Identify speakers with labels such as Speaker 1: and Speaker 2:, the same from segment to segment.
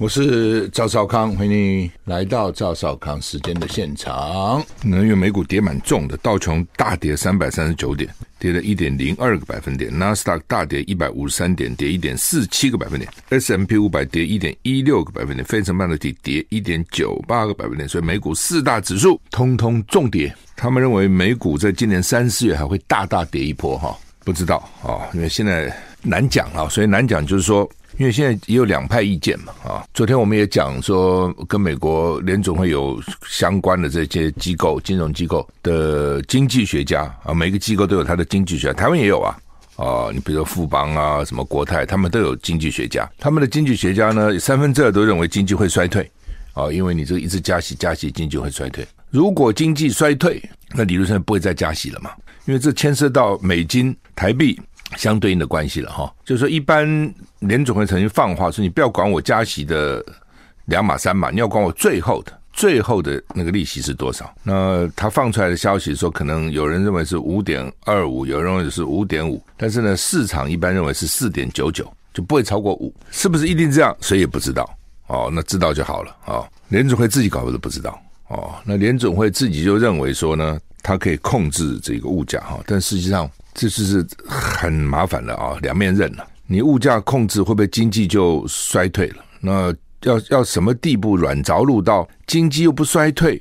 Speaker 1: 我是赵少康，欢迎你来到赵少康时间的现场。能源美股跌蛮重的，道琼大跌三百三十九点，跌了一点零二个百分点；纳斯达克大跌一百五十三点，跌一点四七个百分点；S M P 五百跌一点一六个百分点；费城半导体跌一点九八个百分点。所以美股四大指数通通重跌。他们认为美股在今年三四月还会大大跌一波哈，不知道啊，因为现在难讲啊，所以难讲就是说。因为现在也有两派意见嘛，啊，昨天我们也讲说，跟美国联总会有相关的这些机构、金融机构的经济学家啊，每个机构都有他的经济学家，台湾也有啊，啊，你比如说富邦啊、什么国泰，他们都有经济学家，他们的经济学家呢，三分之二都认为经济会衰退，啊，因为你这个一直加息加息，经济会衰退。如果经济衰退，那理论上不会再加息了嘛，因为这牵涉到美金、台币。相对应的关系了哈，就是说，一般联准会曾经放话说，你不要管我加息的两码三码，你要管我最后的最后的那个利息是多少。那他放出来的消息说，可能有人认为是五点二五，有人认为是五点五，但是呢，市场一般认为是四点九九，就不会超过五，是不是一定这样？谁也不知道哦。那知道就好了哦。联准会自己搞的都不知道哦。那联准会自己就认为说呢，它可以控制这个物价哈，但实际上。这是很麻烦的啊，两面刃了。你物价控制会不会经济就衰退了？那要要什么地步软着陆到经济又不衰退，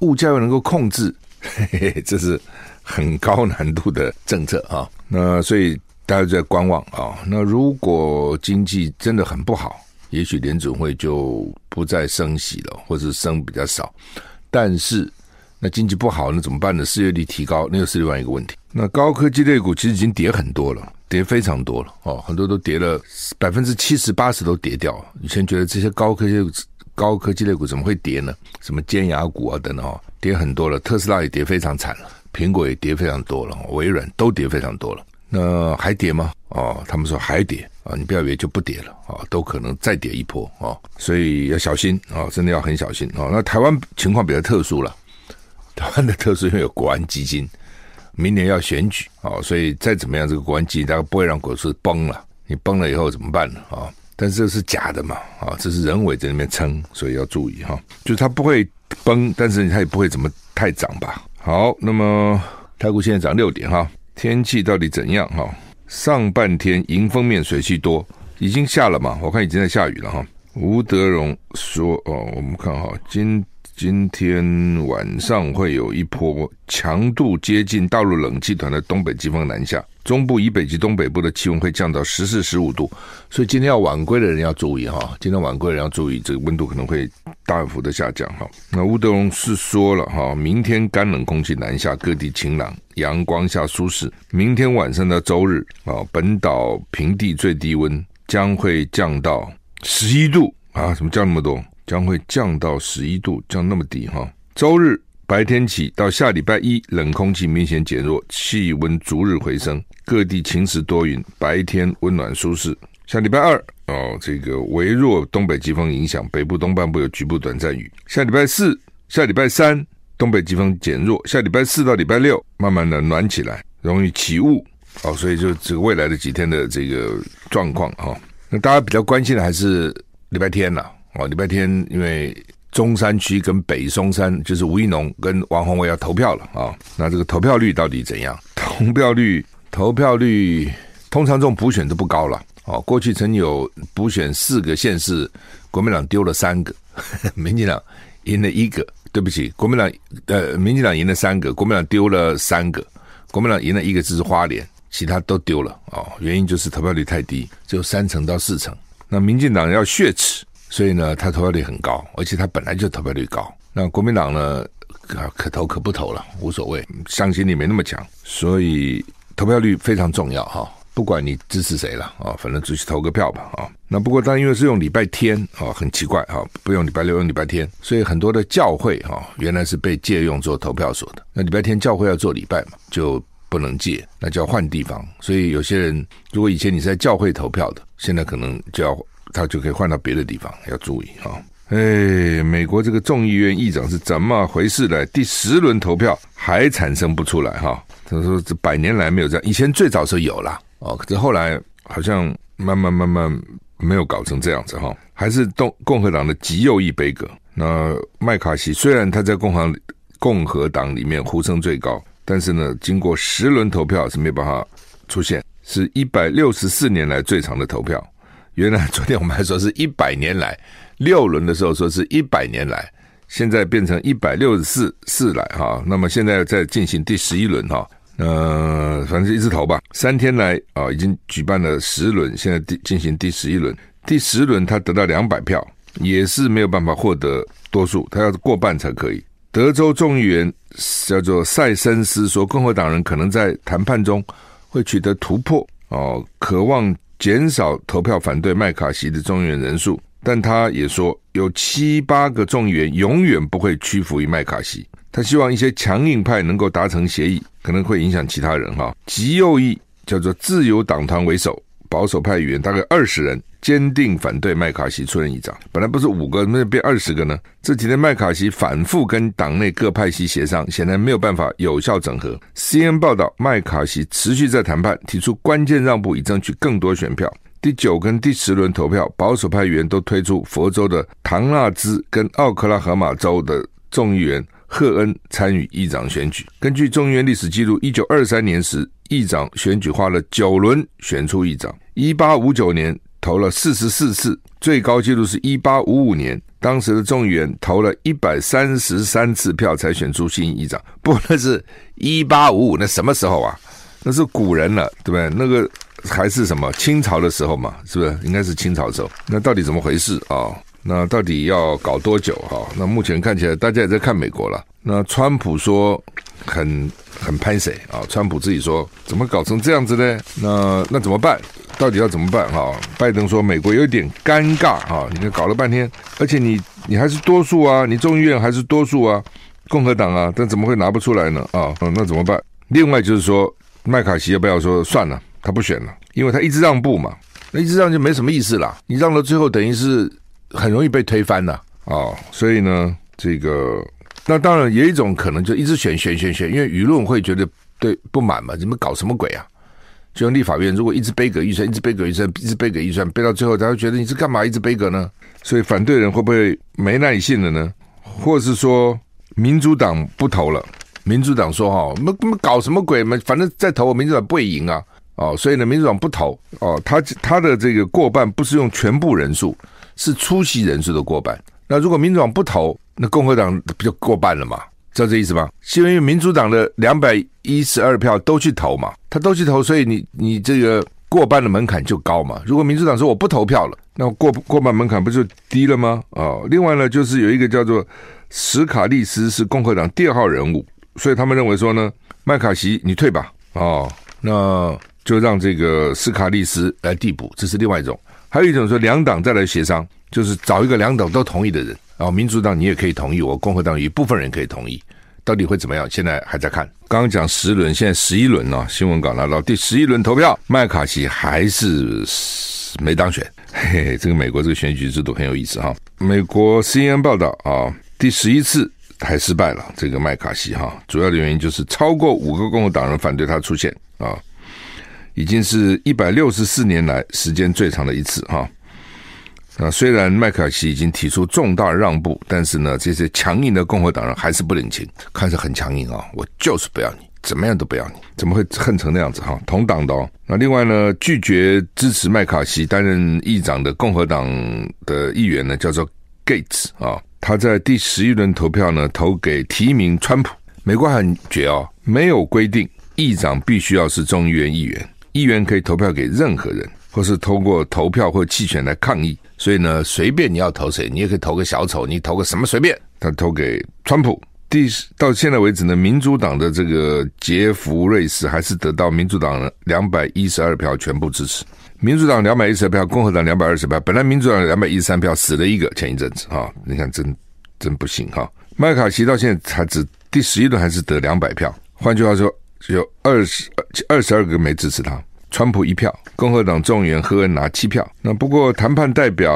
Speaker 1: 物价又能够控制？嘿嘿，这是很高难度的政策啊。那所以大家就在观望啊。那如果经济真的很不好，也许联准会就不再升息了，或者升比较少。但是那经济不好，那怎么办呢？失业率提高，那又是另外一个问题。那高科技类股其实已经跌很多了，跌非常多了哦，很多都跌了百分之七十八十都跌掉。以前觉得这些高科技高科技类股怎么会跌呢？什么尖牙股啊等等哦，跌很多了。特斯拉也跌非常惨了，苹果也跌非常多了，微软都跌非常多了。那还跌吗？哦，他们说还跌啊，你不要以为就不跌了啊，都可能再跌一波啊，所以要小心啊，真的要很小心啊。那台湾情况比较特殊了，台湾的特殊因为有国安基金。明年要选举啊，所以再怎么样，这个国安基金大概不会让股市崩了。你崩了以后怎么办呢？啊，但是这是假的嘛，啊，这是人为在那边撑，所以要注意哈。就是它不会崩，但是它也不会怎么太涨吧。好，那么台股现在涨六点哈，天气到底怎样哈？上半天迎风面水汽多，已经下了嘛？我看已经在下雨了哈。吴德荣说哦，我们看哈今。今天晚上会有一波强度接近大陆冷气团的东北季风南下，中部以北及东北部的气温会降到十四、十五度，所以今天要晚归的人要注意哈，今天晚归的人要注意，这个温度可能会大幅的下降哈。那吴德荣是说了哈，明天干冷空气南下，各地晴朗，阳光下舒适。明天晚上到周日啊，本岛平地最低温将会降到十一度啊，怎么降那么多？将会降到十一度，降那么低哈。周日白天起到下礼拜一，冷空气明显减弱，气温逐日回升，各地晴时多云，白天温暖舒适。下礼拜二哦，这个微弱东北季风影响，北部东半部有局部短暂雨。下礼拜四、下礼拜三东北季风减弱，下礼拜四到礼拜六慢慢的暖起来，容易起雾哦。所以就这个未来的几天的这个状况哈，那大家比较关心的还是礼拜天呐。哦，礼拜天因为中山区跟北松山就是吴怡农跟王宏伟要投票了啊、那这个投票率到底怎样？投票率投票率通常这种补选都不高了哦。过去曾有补选四个县市，国民党丢了三个，民进党赢了一个。对不起，国民党呃，民进党赢了三个，国民党丢了三个，国民党赢了一个就是花莲，其他都丢了哦。原因就是投票率太低，只有三成到四成。那民进党要血耻。所以呢，他投票率很高，而且他本来就投票率高。那国民党呢，可投可不投了，无所谓，向心力没那么强，所以投票率非常重要哈。不管你支持谁了啊，反正就去投个票吧啊。那不过，但因为是用礼拜天啊，很奇怪啊，不用礼拜六，用礼拜天，所以很多的教会哈，原来是被借用做投票所的。那礼拜天教会要做礼拜嘛，就不能借，那就要换地方。所以有些人，如果以前你是在教会投票的，现在可能就要他就可以换到别的地方，要注意啊。哎，美国这个众议院议长是怎么回事呢？第十轮投票还产生不出来哈。他说这百年来没有这样，以前最早是有啦哦，可是后来好像慢慢慢慢没有搞成这样子哈。还是共共和党的极右翼杯葛。那麦卡锡虽然他在共和共和党里面呼声最高，但是呢，经过十轮投票是没办法出现，是一百六十四年来最长的投票。原来昨天我们还说是一百年来。六轮的时候说是一百年来，现在变成一百六十四四来哈，那么现在在进行第十一轮哈，呃，反正一直投吧，三天来啊已经举办了十轮，现在第进行第十一轮，第十轮他得到两百票，也是没有办法获得多数，他要过半才可以。德州众议员叫做塞森斯说，共和党人可能在谈判中会取得突破哦，渴望减少投票反对麦卡锡的众议员人数。但他也说，有七八个众议员永远不会屈服于麦卡锡。他希望一些强硬派能够达成协议，可能会影响其他人哈。极右翼叫做自由党团为首，保守派议员大概二十人坚定反对麦卡锡出任议长。本来不是五个，怎么变二十个呢？这几天麦卡锡反复跟党内各派系协商，显然没有办法有效整合。C N 报道，麦卡锡持续在谈判，提出关键让步以争取更多选票。第九跟第十轮投票，保守派议员都推出佛州的唐纳兹跟奥克拉荷马州的众议员赫恩参与议长选举。根据众议院历史记录，一九二三年时议长选举花了九轮选出议长，一八五九年投了四十四次，最高纪录是一八五五年，当时的众议员投了一百三十三次票才选出新议长。不，那是一八五五，那什么时候啊？那是古人了，对不对？那个。还是什么清朝的时候嘛，是不是？应该是清朝时候。那到底怎么回事啊、哦？那到底要搞多久哈、哦？那目前看起来，大家也在看美国了。那川普说很很拍谢啊，川普自己说怎么搞成这样子呢？那那怎么办？到底要怎么办哈、拜登说美国有点尴尬哈、你看搞了半天，而且你你还是多数啊，你众议院还是多数啊，共和党啊，但怎么会拿不出来呢？啊、嗯，那怎么办？另外就是说，麦卡锡要不要说算了？他不选了，因为他一直让步嘛，那一直让就没什么意思了。你让到最后，等于是很容易被推翻了啊、所以呢，这个那当然也有一种可能，就一直选选选选，因为舆论会觉得对不满嘛，你们搞什么鬼啊？就像立法院如果一直杯葛预算，一直杯葛预算，一直杯葛预算，背到最后，他会觉得你是干嘛一直杯葛呢？所以反对人会不会没耐性了呢？或是说民主党不投了？民主党说哈，我们我们搞什么鬼嘛？反正再投，我民主党不会赢啊。哦，所以呢，民主党不投哦，他他的这个过半不是用全部人数，是出席人数的过半。那如果民主党不投，那共和党不就过半了嘛？知道这意思吗？是因为民主党的两百一十二票都去投嘛，他都去投，所以你你这个过半的门槛就高嘛。如果民主党说我不投票了，那过过半门槛不就低了吗？哦，另外呢，就是有一个叫做史卡利斯是共和党第二号人物，所以他们认为说呢，麦卡锡你退吧。哦，那。就让这个斯卡利斯来递补，这是另外一种；还有一种说两党再来协商，就是找一个两党都同意的人。然后民主党你也可以同意，我共和党有一部分人可以同意，到底会怎么样？现在还在看。刚刚讲十轮，现在十一轮呢？新闻稿拿到第十一轮投票，麦卡锡还是没当选。嘿嘿，这个美国这个选举制度很有意思哈。美国 CNN 报道啊，第十一次还失败了。这个麦卡锡哈，主要的原因就是超过五个共和党人反对他出现啊。已经是一百六十四年来时间最长的一次哈。那虽然麦卡锡已经提出重大让步，但是呢，这些强硬的共和党人还是不领情，看着很强硬啊，我就是不要你，怎么样都不要你，怎么会恨成那样子哈？同党的哦。那另外呢，拒绝支持麦卡锡担任议长的共和党的议员呢，叫做 Gates 啊，他在第十一轮投票呢，投给提名川普。美国很绝哦，没有规定议长必须要是众议院议员。议员可以投票给任何人，或是通过投票或弃权来抗议。所以呢，随便你要投谁，你也可以投个小丑，你投个什么随便。他投给川普第到现在为止呢，民主党的这个杰弗瑞斯还是得到民主党两百一十二票全部支持。民主党两百一十二票，共和党两百二十票。本来民主党两百一十三票死了一个，前一阵子哈，你看真真不行哈。麦卡锡到现在才只第十一轮还是得两百票，换句话说，有二十二十二个没支持他。川普一票，共和党众议员赫恩拿七票。那不过谈判代表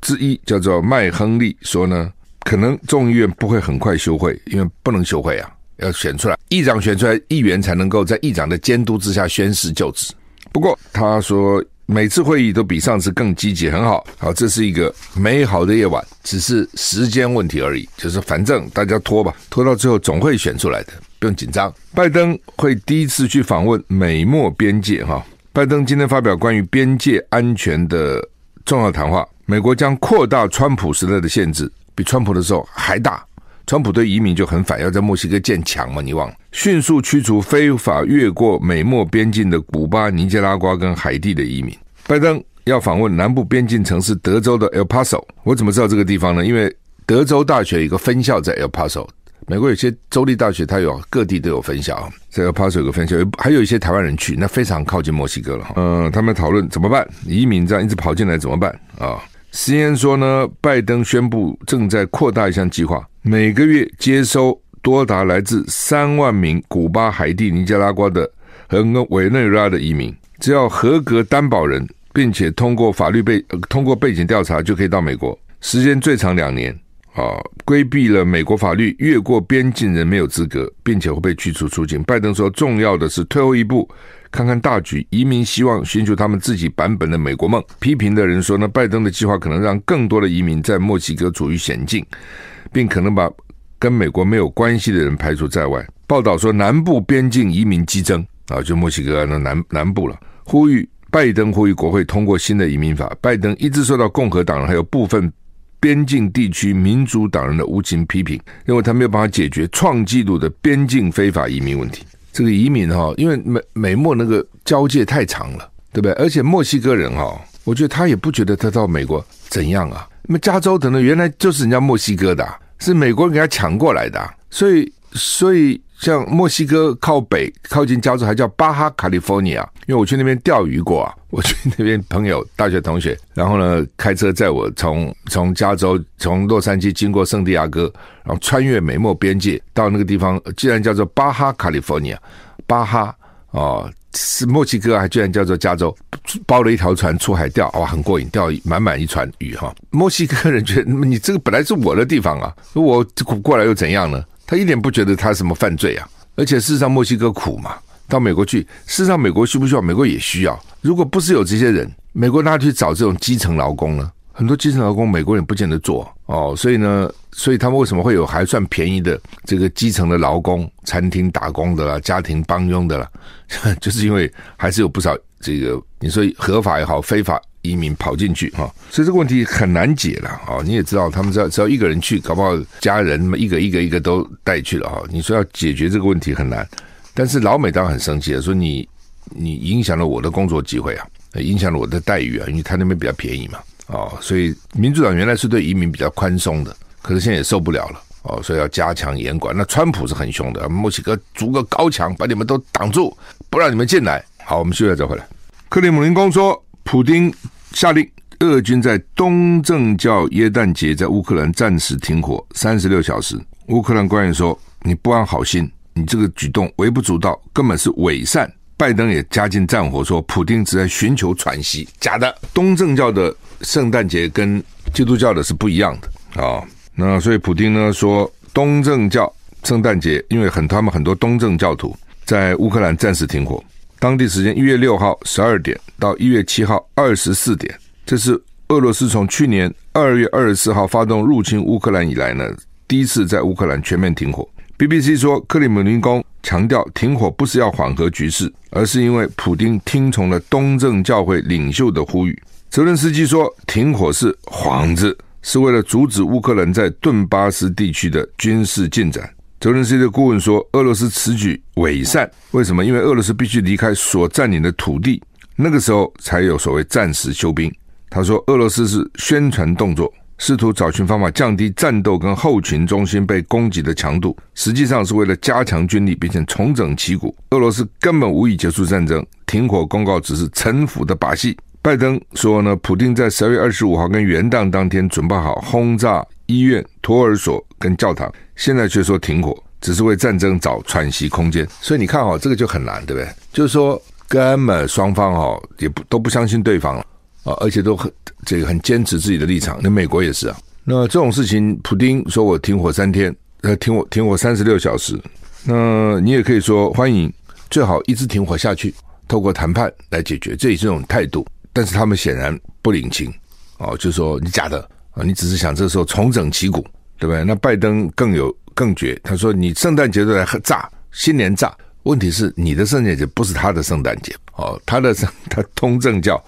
Speaker 1: 之一叫做麦亨利说呢。可能众议院不会很快休会，因为不能休会啊，要选出来，议长选出来，议员才能够在议长的监督之下宣誓就职。不过他说每次会议都比上次更积极，很好，好，这是一个美好的夜晚，只是时间问题而已，就是反正大家拖吧，拖到最后总会选出来的，不用紧张。拜登会第一次去访问美墨边界，哈，拜登今天发表关于边界安全的重要谈话，美国将扩大川普时代的限制。比川普的时候还大，川普对移民就很反，要在墨西哥建墙嘛？你忘了？迅速驱除非法越过美墨边境的古巴、尼加拉瓜跟海地的移民。拜登要访问南部边境城市德州的 El Paso，我怎么知道这个地方呢？因为德州大学有一个分校在 El Paso，美国有些州立大学它有各地都有分校，在 El Paso 有个分校，还有一些台湾人去，那非常靠近墨西哥了。嗯，他们讨论怎么办？移民这样一直跑进来怎么办啊，C N 说呢，拜登宣布正在扩大一项计划，每个月接收多达来自三万名古巴、海地、尼加拉瓜的和委内瑞拉的移民，只要合格担保人，并且通过法律背通过背景调查，就可以到美国，时间最长两年。啊，规避了美国法律，越过边境人没有资格，并且会被驱逐出境。拜登说，重要的是退后一步。看看大局，移民希望寻求他们自己版本的美国梦。批评的人说呢，拜登的计划可能让更多的移民在墨西哥处于险境，并可能把跟美国没有关系的人排除在外。报道说，南部边境移民激增啊，就墨西哥的南南部了。呼吁拜登呼吁国会通过新的移民法。拜登一直受到共和党人还有部分边境地区民主党人的无情批评，认为他没有办法解决创纪录的边境非法移民问题。这个移民哈，因为美美墨那个交界太长了，对不对？而且墨西哥人哈，我觉得他也不觉得他到美国怎样啊。那么加州的呢，原来就是人家墨西哥的，是美国人给他抢过来的，所以所以。像墨西哥靠北靠近加州，还叫巴哈卡利福尼亚，因为我去那边钓鱼过啊。我去那边朋友大学同学，然后呢开车载我从从加州从洛杉矶经过圣地亚哥，然后穿越美墨边界到那个地方，居然叫做巴哈卡利福尼亚，巴哈哦是墨西哥，还居然叫做加州，包了一条船出海钓，哇，很过瘾，钓满满一船鱼哈。墨西哥人觉得你这个本来是我的地方啊，我过来又怎样呢？他一点不觉得他什么犯罪啊，而且事实上墨西哥苦嘛，到美国去，事实上美国需不需要？美国也需要。如果不是有这些人，美国哪去找这种基层劳工呢？很多基层劳工美国人不见得做哦，所以呢，所以他们为什么会有还算便宜的这个基层的劳工，餐厅打工的啦，家庭帮佣的啦，就是因为还是有不少这个你说合法也好，非法。移民跑进去哈，所以这个问题很难解了啊！你也知道，他们只要只要一个人去，搞不好家人一个一个一个都带去了哈。你说要解决这个问题很难，但是老美当然很生气了，说你你影响了我的工作机会啊，影响了我的待遇啊，因为他那边比较便宜嘛，哦，所以民主党原来是对移民比较宽松的，可是现在也受不了了哦，所以要加强严管。那川普是很凶的，墨西哥筑个高墙把你们都挡住，不让你们进来。好，我们休息再回来。克里姆林宫说。普丁下令，俄军在东正教耶诞节在乌克兰暂时停火三十六小时。乌克兰官员说：“你不安好心，你这个举动微不足道，根本是伪善。”拜登也加进战火，说：“普丁只在寻求喘息。”假的。东正教的圣诞节跟基督教的是不一样的啊。那所以普丁呢说，东正教圣诞节，因为很他们很多东正教徒在乌克兰暂时停火。当地时间一月六号十二点到一月七号二十四点，这是俄罗斯从去年二月二十四号发动入侵乌克兰以来呢，第一次在乌克兰全面停火。BBC 说，克里姆林宫强调停火不是要缓和局势，而是因为普丁听从了东正教会领袖的呼吁。泽伦斯基说，停火是幌子，是为了阻止乌克兰在顿巴斯地区的军事进展。泽伦斯基的顾问说：“俄罗斯此举伪善，为什么？因为俄罗斯必须离开所占领的土地，那个时候才有所谓暂时休兵。”他说：“俄罗斯是宣传动作，试图找寻方法降低战斗跟后勤中心被攻击的强度，实际上是为了加强军力，并且重整旗鼓。俄罗斯根本无意结束战争，停火公告只是城府的把戏。拜登说呢，普京在十二月二十五号跟元旦当天准备好轰炸医院、托儿所跟教堂，现在却说停火，只是为战争找喘息空间。所以你看哈，这个就很难，对不对？就是说，根本双方哈也不都不相信对方了。啊，而且都很这个很坚持自己的立场。那美国也是啊。那这种事情，普丁说我停火三天，呃，停火停火三十六小时。那你也可以说欢迎，最好一直停火下去，透过谈判来解决，这也是一种态度。但是他们显然不领情，哦，就说你假的啊，你只是想这时候重整旗鼓，对不对？那拜登更有更绝，他说你圣诞节都来炸，新年炸。问题是你的圣诞节不是他的圣诞节哦，他的 他通正教。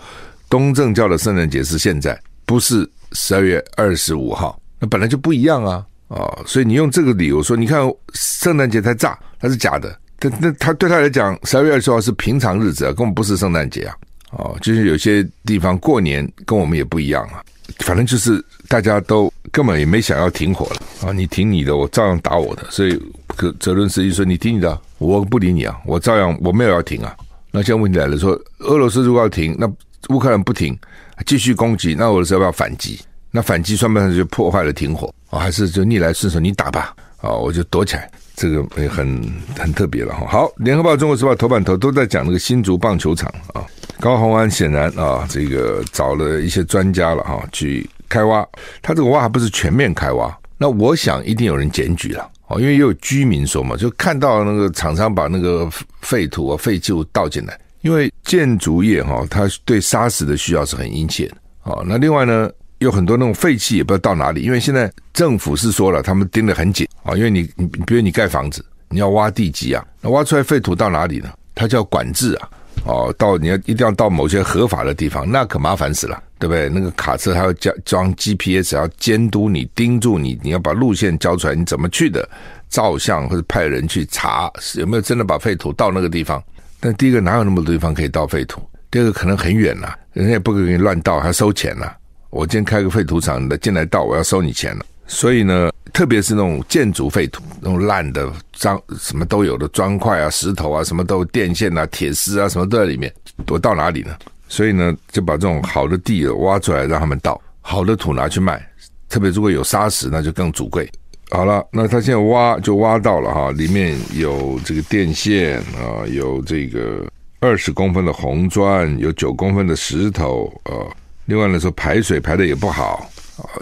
Speaker 1: 东正教的圣诞节是现在，不是十二月二十五号，那本来就不一样啊啊、所以你用这个理由说，你看圣诞节才炸，它是假的。他那他对他来讲，十二月二十号是平常日子啊，根本不是圣诞节啊。哦，就是有些地方过年跟我们也不一样啊。反正就是大家都根本也没想要停火了啊，你停你的，我照样打我的。所以可泽伦斯基说，你停你的，我不理你啊，我照样我没有要停啊。那现在问题来了，说俄罗斯如果要停，那。乌克兰不停，继续攻击，那俄罗斯要不要反击？那反击算不算就破坏了停火？啊、哦，还是就逆来顺受？你打吧，啊、哦，我就躲起来。这个也很很特别了哈。好，联合报、中国时报头版头都在讲那个新竹棒球场啊、高虹安显然啊，这个找了一些专家了哈、去开挖。他这个挖还不是全面开挖，那我想一定有人检举了哦，因为也有居民说嘛，就看到那个厂商把那个废土啊、废弃物倒进来。因为建筑业哈，它对砂石的需要是很殷切的。好，那另外呢，有很多那种废气也不知道到哪里。因为现在政府是说了，他们盯得很紧啊。因为你你比如你盖房子，你要挖地基啊，那挖出来废土到哪里呢？它叫管制啊。哦，到你要一定要到某些合法的地方，那可麻烦死了，对不对？那个卡车还要加装 GPS，要监督你、盯住你，你要把路线交出来，你怎么去的？照相或者派人去查有没有真的把废土到那个地方。但第一个哪有那么多地方可以倒废土？第二个可能很远呐、人家也不可以给你乱倒，还收钱呐、我今天开个废土厂，你进来倒，我要收你钱了。所以呢，特别是那种建筑废土，那种烂的、脏什么都有的砖块啊、石头啊，什么都电线啊、铁丝啊，什么都在里面。我到哪里呢？所以呢，就把这种好的地挖出来，让他们倒，好的土拿去卖。特别如果有砂石，那就更主贵。好了，那他现在挖就挖到了哈，里面有这个电线啊，有这个二十公分的红砖，有九公分的石头啊。另外来说，排水排的也不好，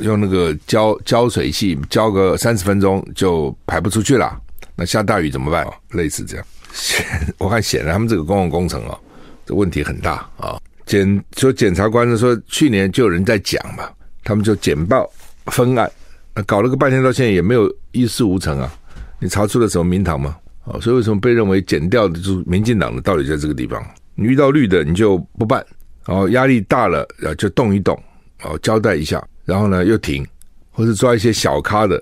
Speaker 1: 用那个浇浇水器浇个三十分钟就排不出去了。那下大雨怎么办？类似这样，我看显然他们这个公共工程啊，这问题很大啊。检说检察官说，去年就有人在讲嘛，他们就简报分案。搞了个半天，到现在也没有一事无成啊！你查出了什么名堂吗？啊，所以为什么被认为减掉的就是民进党的？到底在这个地方，你遇到绿的你就不办，然后压力大了，然后就动一动，哦，交代一下，然后呢又停，或者抓一些小咖的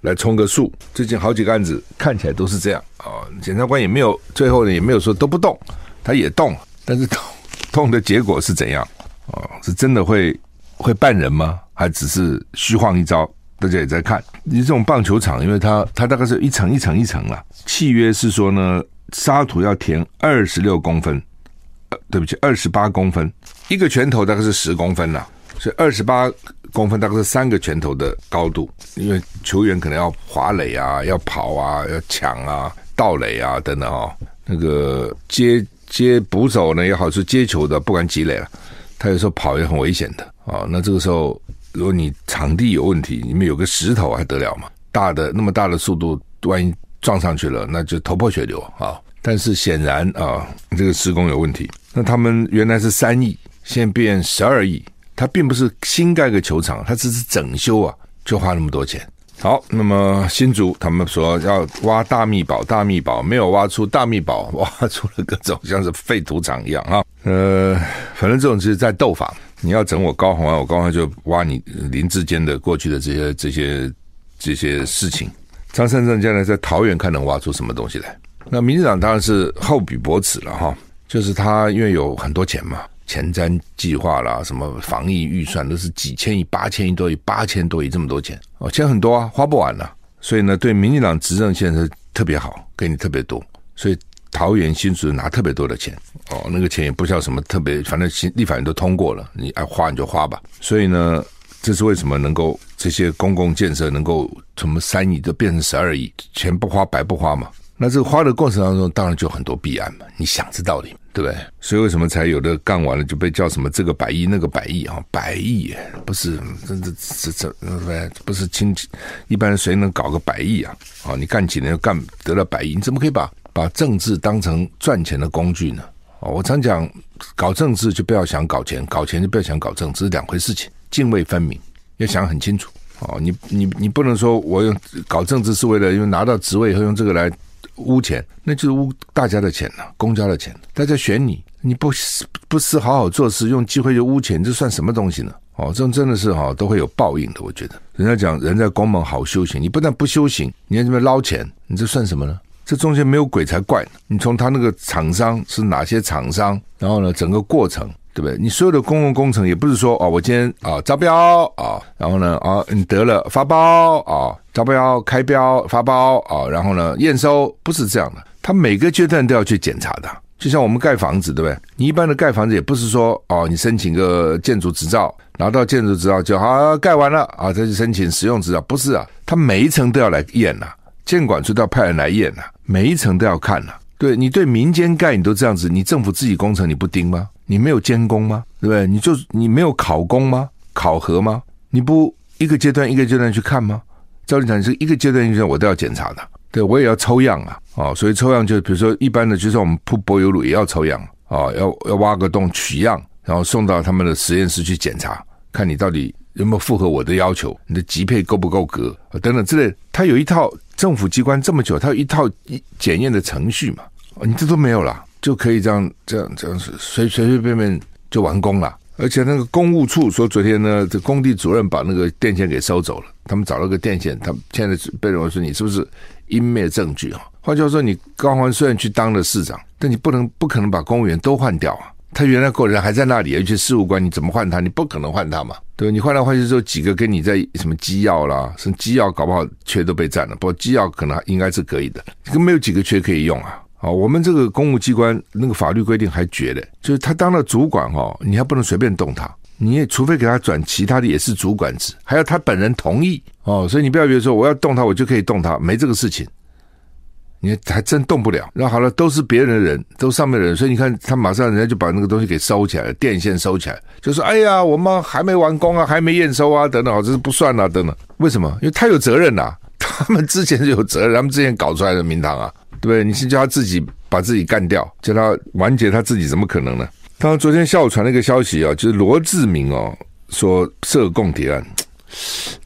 Speaker 1: 来充个数。最近好几个案子看起来都是这样啊，检察官也没有最后呢也没有说都不动，他也动，但是动动的结果是怎样？啊，是真的会会办人吗？还只是虚晃一招？大家也在看，你这种棒球场，因为它它大概是一层一层一层了。契约是说呢，沙土要填二十六公分，呃，对不起，二十八公分，一个拳头大概是十公分了，所以二十八公分大概是三个拳头的高度。因为球员可能要滑垒啊，要跑啊，要抢啊，盗垒啊等等哦。那个接接捕手呢也好，是接球的，不管几垒了，他有时候跑也很危险的啊。那这个时候。如果你场地有问题，里面有个石头还得了吗？大的那么大的速度，万一撞上去了，那就头破血流啊！但是显然啊，这个施工有问题。那他们原来是三亿，现在变十二亿，它并不是新盖个球场，它只是整修啊，就花那么多钱。好，那么新竹他们说要挖大秘宝，大秘宝没有挖出大秘宝，挖出了各种像是废土场一样啊。呃，反正这种就是在斗法。你要整我高宏安，我高虹安就挖你林志坚的过去的这些这些这些事情。张三正将来在桃园看能挖出什么东西来？那民进党当然是厚比薄赐了哈，就是他因为有很多钱嘛，前瞻计划啦，什么防疫预算都是几千亿、八千亿多亿、八千多亿这么多钱哦，钱很多啊，花不完了。所以呢，对民进党执政现在特别好，给你特别多，所以桃园新竹拿特别多的钱哦，那个钱也不叫什么特别，反正新立法院都通过了，你爱花你就花吧。所以呢，这是为什么能够这些公共建设能够从三亿都变成十二亿，钱不花白不花嘛。那这个花的过程当中，当然就很多弊案嘛。你想知道的，对不对？所以为什么才有的干完了就被叫什么这个百亿那个百亿啊？百亿不是真的这这这不是亲戚一般谁能搞个百亿啊？啊，你干几年干得了百亿？你怎么可以把把政治当成赚钱的工具呢？哦，我常讲，搞政治就不要想搞钱，搞钱就不要想搞政治，是两回事情，泾渭分明，要想很清楚。哦，你你你不能说我用搞政治是为了因为拿到职位以后用这个来。污钱，那就是污大家的钱呐、公家的钱。大家选你，你不不是好好做事，用机会就污钱，这算什么东西呢？哦，这种真的是哈、哦，都会有报应的。我觉得，人家讲人在宫门好修行，你不但不修行，你还这边捞钱，你这算什么呢？这中间没有鬼才怪。你从他那个厂商是哪些厂商，然后呢，整个过程。对不对？你所有的公共工程也不是说哦，我今天啊招标啊，然后呢啊你得了发包啊，招标开标发包啊，然后呢验收，不是这样的。他每个阶段都要去检查的，就像我们盖房子，对不对？你一般的盖房子也不是说哦，你申请个建筑执照，拿到建筑执照就好，盖完了啊再去申请使用执照，不是啊，他每一层都要来验呐，建管处都要派人来验呐，每一层都要看呐。对你对民间盖你都这样子，你政府自己工程你不盯吗？你没有监工吗？对不对？你就你没有考工吗？考核吗？你不一个阶段一个阶段去看吗？照理讲是一个阶段一个阶段我都要检查的，对我也要抽样啊，哦，所以抽样就比如说一般的，就算我们铺柏油路也要抽样啊，要要挖个洞取样，然后送到他们的实验室去检查，看你到底有没有符合我的要求，你的级配够不够格等等之类。它有一套政府机关这么久，它有一套检验的程序嘛，你这都没有了。就可以这样这样这样随随随便便就完工了，而且那个公务处说昨天呢，这工地主任把那个电线给收走了，他们找了个电线，他现在被认为说你是不是湮灭证据啊？换句话说，你高欢虽然去当了市长，但你不能不可能把公务员都换掉啊，他原来个人还在那里，而且事务官你怎么换他？你不可能换他嘛，对吧？你换来换去之后，几个跟你在什么机要啦，什么机要搞不好缺都被占了，不过机要可能应该是可以的，这个没有几个缺可以用啊。啊，我们这个公务机关那个法律规定还绝的，就是他当了主管哈，你还不能随便动他，你也除非给他转其他的也是主管职，还要他本人同意哦，所以你不要觉得说我要动他我就可以动他，没这个事情，你还真动不了。那好了，都是别人的人，都上面的人，所以你看他马上人家就把那个东西给收起来了，电线收起来，就说哎呀，我们还没完工啊，还没验收啊，等等，这是不算啊，等等。为什么？因为他有责任呐、他们之前就有责任，他们之前搞出来的名堂啊。对不对？你先叫他自己把自己干掉，叫他完结他自己，怎么可能呢？当然，昨天下午传了一个消息啊，就是罗志明哦说涉共谍案，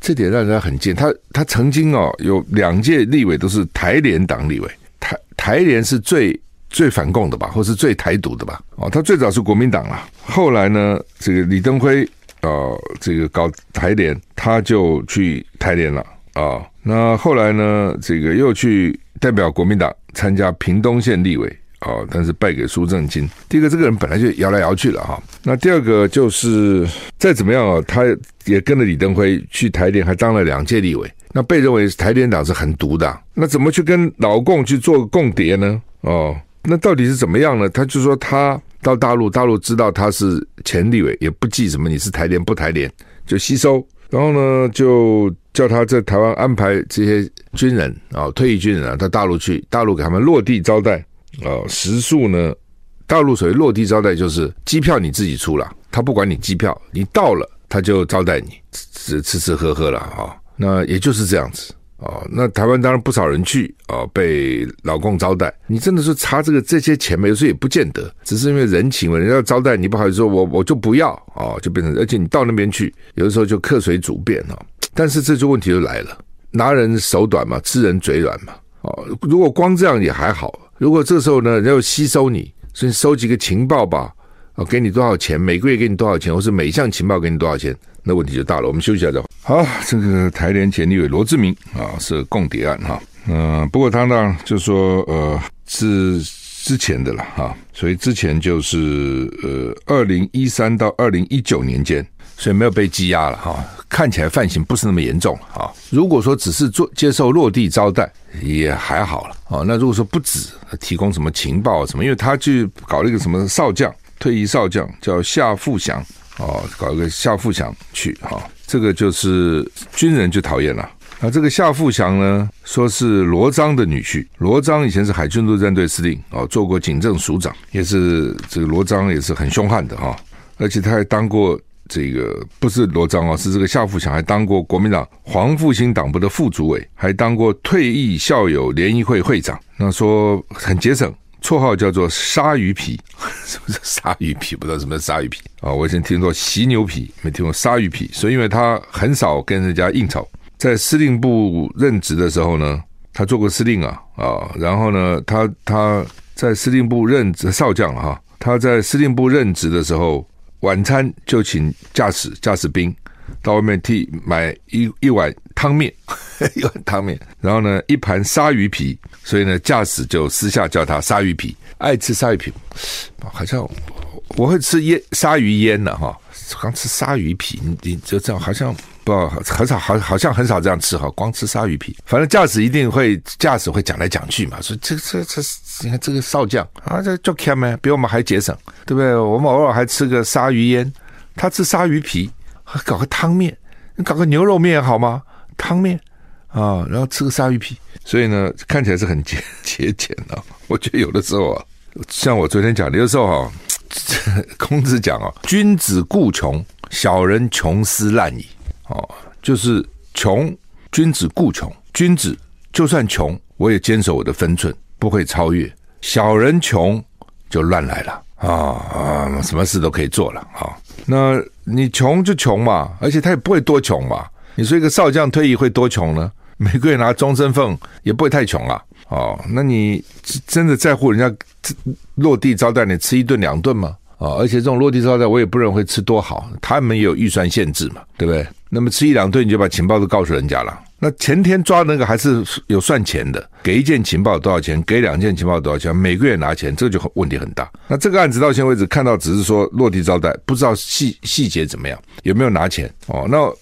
Speaker 1: 这点让人家很贱。他他曾经哦有两届立委都是台联党立委，台台联是最最反共的吧，或是最台独的吧？哦，他最早是国民党啊，后来呢，这个李登辉哦，这个搞台联，他就去台联了啊、那后来呢，这个又去代表国民党。参加屏东县立委啊、哦，但是败给苏正金。第一个，这个人本来就摇来摇去了哈。那第二个就是再怎么样啊，他也跟着李登辉去台联，还当了两届立委。那被认为台联党是很独的，那怎么去跟老共去做共谍呢？哦，那到底是怎么样呢？他就说他到大陆，大陆知道他是前立委，也不记什么你是台联不台联，就吸收。然后呢，就叫他在台湾安排这些军人啊，退役军人啊，到大陆去，大陆给他们落地招待啊，食宿呢，大陆所谓落地招待就是机票你自己出了，他不管你机票，你到了他就招待你，吃吃吃喝喝了啊，那也就是这样子。哦，那台湾当然不少人去哦，被老公招待。你真的是差这个这些钱没？有时候也不见得，只是因为人情嘛。人家招待你，不好意思说，我我就不要哦，就变成，而且你到那边去，有的时候就客随主便哦。但是这就问题就来了，拿人手短嘛，吃人嘴软嘛。哦，如果光这样也还好，如果这时候呢，要吸收你，所以收集个情报吧，啊，给你多少钱，每个月给你多少钱，或是每项情报给你多少钱。那问题就大了，我们休息一下再好。这个台联前立委罗志明啊，是共谍案哈。嗯、不过他呢就说呃是之前的了哈，所以之前就是呃二零一三到二零一九年间，所以没有被羁押了哈，看起来犯行不是那么严重啊。如果说只是做接受落地招待也还好了啊，那如果说不止提供什么情报什么，因为他去搞了一个什么少将，退役少将叫夏富祥哦，搞一个夏富祥去哈，这个就是军人就讨厌了。那这个夏富祥呢，说是罗章的女婿。罗章以前是海军陆战队司令哦，做过警政署长，也是这个罗章也是很凶悍的哈。而且他还当过这个不是罗章哦，是这个夏富强还当过国民党黄复兴党部的副主委，还当过退役校友联谊会会长。那说很节省，绰号叫做鲨鱼皮，什么是鲨鱼皮？不知道什么是鲨鱼皮啊？我以前听过犀牛皮，没听过鲨鱼皮。所以因为他很少跟人家应酬。在司令部任职的时候呢，他做过司令啊啊，然后呢，他他在司令部任职少将哈，他在司令部任职的时候，晚餐就请驾驶驾驶兵到外面替买一一碗汤面，一碗汤面，然后呢，一盘鲨鱼皮，所以呢，驾驶就私下叫他鲨鱼皮，爱吃鲨鱼皮，好像我会吃腌鲨鱼腌的哈，刚吃鲨鱼皮，你你就这样好像。不，很少，好，好像很少这样吃哈，光吃鲨鱼皮。反正驾驶一定会，驾驶会讲来讲去嘛，说这这这，你看这个少将啊，这就看没，比我们还节省，对不对？我们偶尔还吃个鲨鱼烟，他吃鲨鱼皮，还搞个汤面，你搞个牛肉面好吗？汤面啊，然后吃个鲨鱼皮，所以呢，看起来是很节节俭的。我觉得有的时候啊，像我昨天讲的，有的时候哈，孔子讲啊，君子固穷，小人穷斯滥矣。哦，就是穷，君子固穷。君子就算穷，我也坚守我的分寸，不会超越。小人穷就乱来了啊啊，什么事都可以做了啊。那你穷就穷嘛，而且他也不会多穷嘛。你说一个少将退役会多穷呢？每个月拿终身俸也不会太穷啊。哦，那你真的在乎人家落地招待你吃一顿两顿吗？啊，而且这种落地招待我也不认为会吃多好，他们也有预算限制嘛，对不对？那么吃一两顿你就把情报都告诉人家了。那前天抓那个还是有算钱的，给一件情报多少钱，给两件情报多少钱，每个月拿钱，这就问题很大。那这个案子到现在为止看到只是说落地招待，不知道细细节怎么样，有没有拿钱哦？那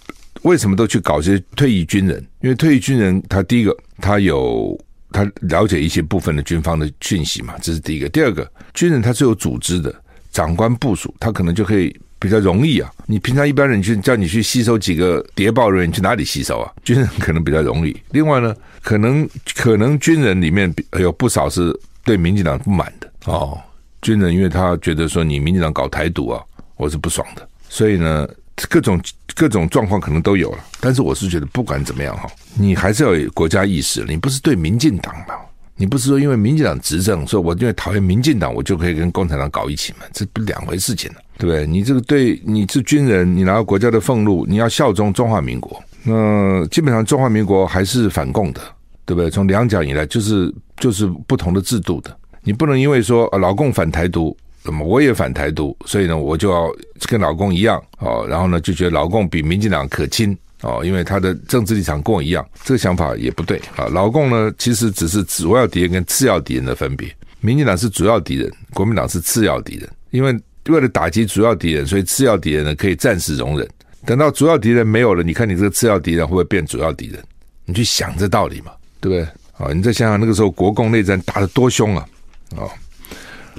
Speaker 1: 为什么都去搞些退役军人？因为退役军人他第一个他有他了解一些部分的军方的讯息嘛，这是第一个。第二个军人他是有组织的，长官部署，他可能就可以。比较容易啊！你平常一般人去叫你去吸收几个谍报人员，你去哪里吸收啊？军 人可能比较容易。另外呢，可能可能军人里面有不少是对民进党不满的哦。军人因为他觉得说你民进党搞台独啊，我是不爽的。所以呢，各种各种状况可能都有了。但是我是觉得不管怎么样哈，你还是要有国家意识。你不是对民进党嘛？你不是说因为民进党执政，所以我因为讨厌民进党，我就可以跟共产党搞一起嘛？这不两回事情呢。对不对？你这个对你是军人，你拿到国家的俸禄，你要效忠中华民国。那基本上中华民国还是反共的，对不对？从两蒋以来就是就是不同的制度的。你不能因为说啊老共反台独，那么我也反台独，所以呢我就要跟老共一样哦，然后呢就觉得老共比民进党可亲哦，因为他的政治立场跟我一样，这个想法也不对啊。老共呢其实只是主要敌人跟次要敌人的分别，民进党是主要敌人，国民党是次要敌人，因为。为了打击主要敌人，所以次要敌人呢可以暂时容忍。等到主要敌人没有了，你看你这个次要敌人会不会变主要敌人？你去想这道理嘛，对不对？啊，你再想想那个时候国共内战打得多凶啊！啊，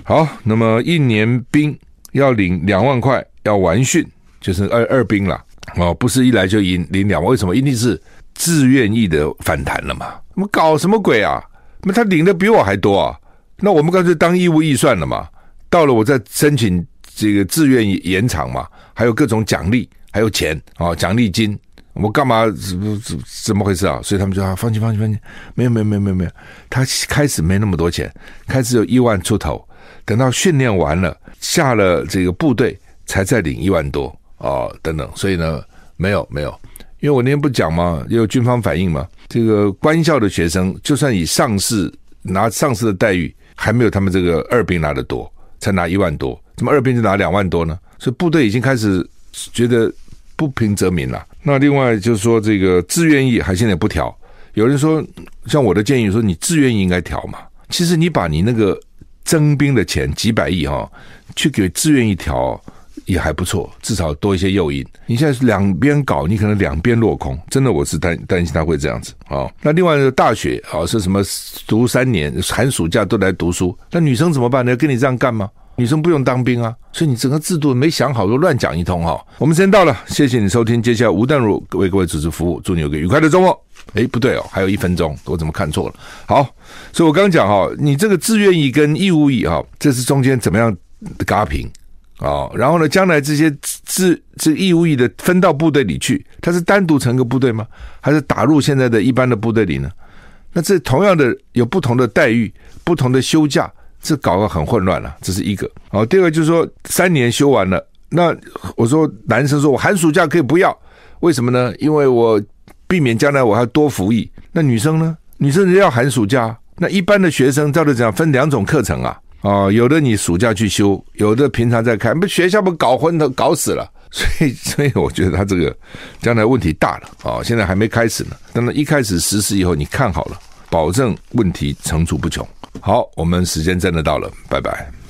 Speaker 1: 好，那么一年兵要领两万块，要完训，就是二二兵了。哦，不是一来就领领两万，为什么？一定是自愿意的反弹了嘛？我们搞什么鬼啊？那他领的比我还多啊？那我们干脆当义务役算了嘛？到了我再申请。这个自愿延长嘛，还有各种奖励，还有钱啊，奖励金，我干嘛？怎怎怎么回事啊？所以他们就啊，放心放心放心，没有没有没有没有没有，他开始没那么多钱，开始有一万出头，等到训练完了，下了这个部队，才再领一万多啊，等等。所以呢，没有没有，因为我那天不讲嘛，也有军方反映嘛，这个官校的学生，就算以上士拿上士的待遇，还没有他们这个二兵拿的多，才拿一万多。怎么二兵就拿两万多呢？所以部队已经开始觉得不平则鸣了。那另外就是说，这个志愿役还现在不调。有人说，像我的建议说，你志愿役应该调嘛。其实你把你那个征兵的钱几百亿哈、哦，去给志愿役调也还不错，至少多一些诱因。你现在是两边搞，你可能两边落空，真的我是担担心他会这样子啊、那另外呢，大学啊、是什么读三年，寒暑假都来读书，那女生怎么办呢？跟你这样干吗？女生不用当兵啊，所以你整个制度没想好，就乱讲一通哈。我们时间到了，谢谢你收听，接下来吴淡如为各位主持服务，祝你有个愉快的周末。诶，不对哦，还有一分钟，我怎么看错了？好，所以我刚讲哈，你这个自愿役跟义务役哈，这是中间怎么样的轧平啊？然后呢，将来这些志这义务役的分到部队里去，他是单独成个部队吗？还是打入现在的一般的部队里呢？那这同样的有不同的待遇，不同的休假。这搞得很混乱了，这是一个。好，第二个就是说，三年修完了，那我说男生说我寒暑假可以不要，为什么呢？因为我避免将来我还多服役。那女生呢？女生要寒暑假，那一般的学生照理讲分两种课程啊，哦，有的你暑假去修，有的平常在开，不学校不搞昏头搞死了。所以，所以我觉得他这个将来问题大了啊，现在还没开始呢。等到一开始实施以后，你看好了，保证问题层出不穷。好，我们时间真的到了，拜拜。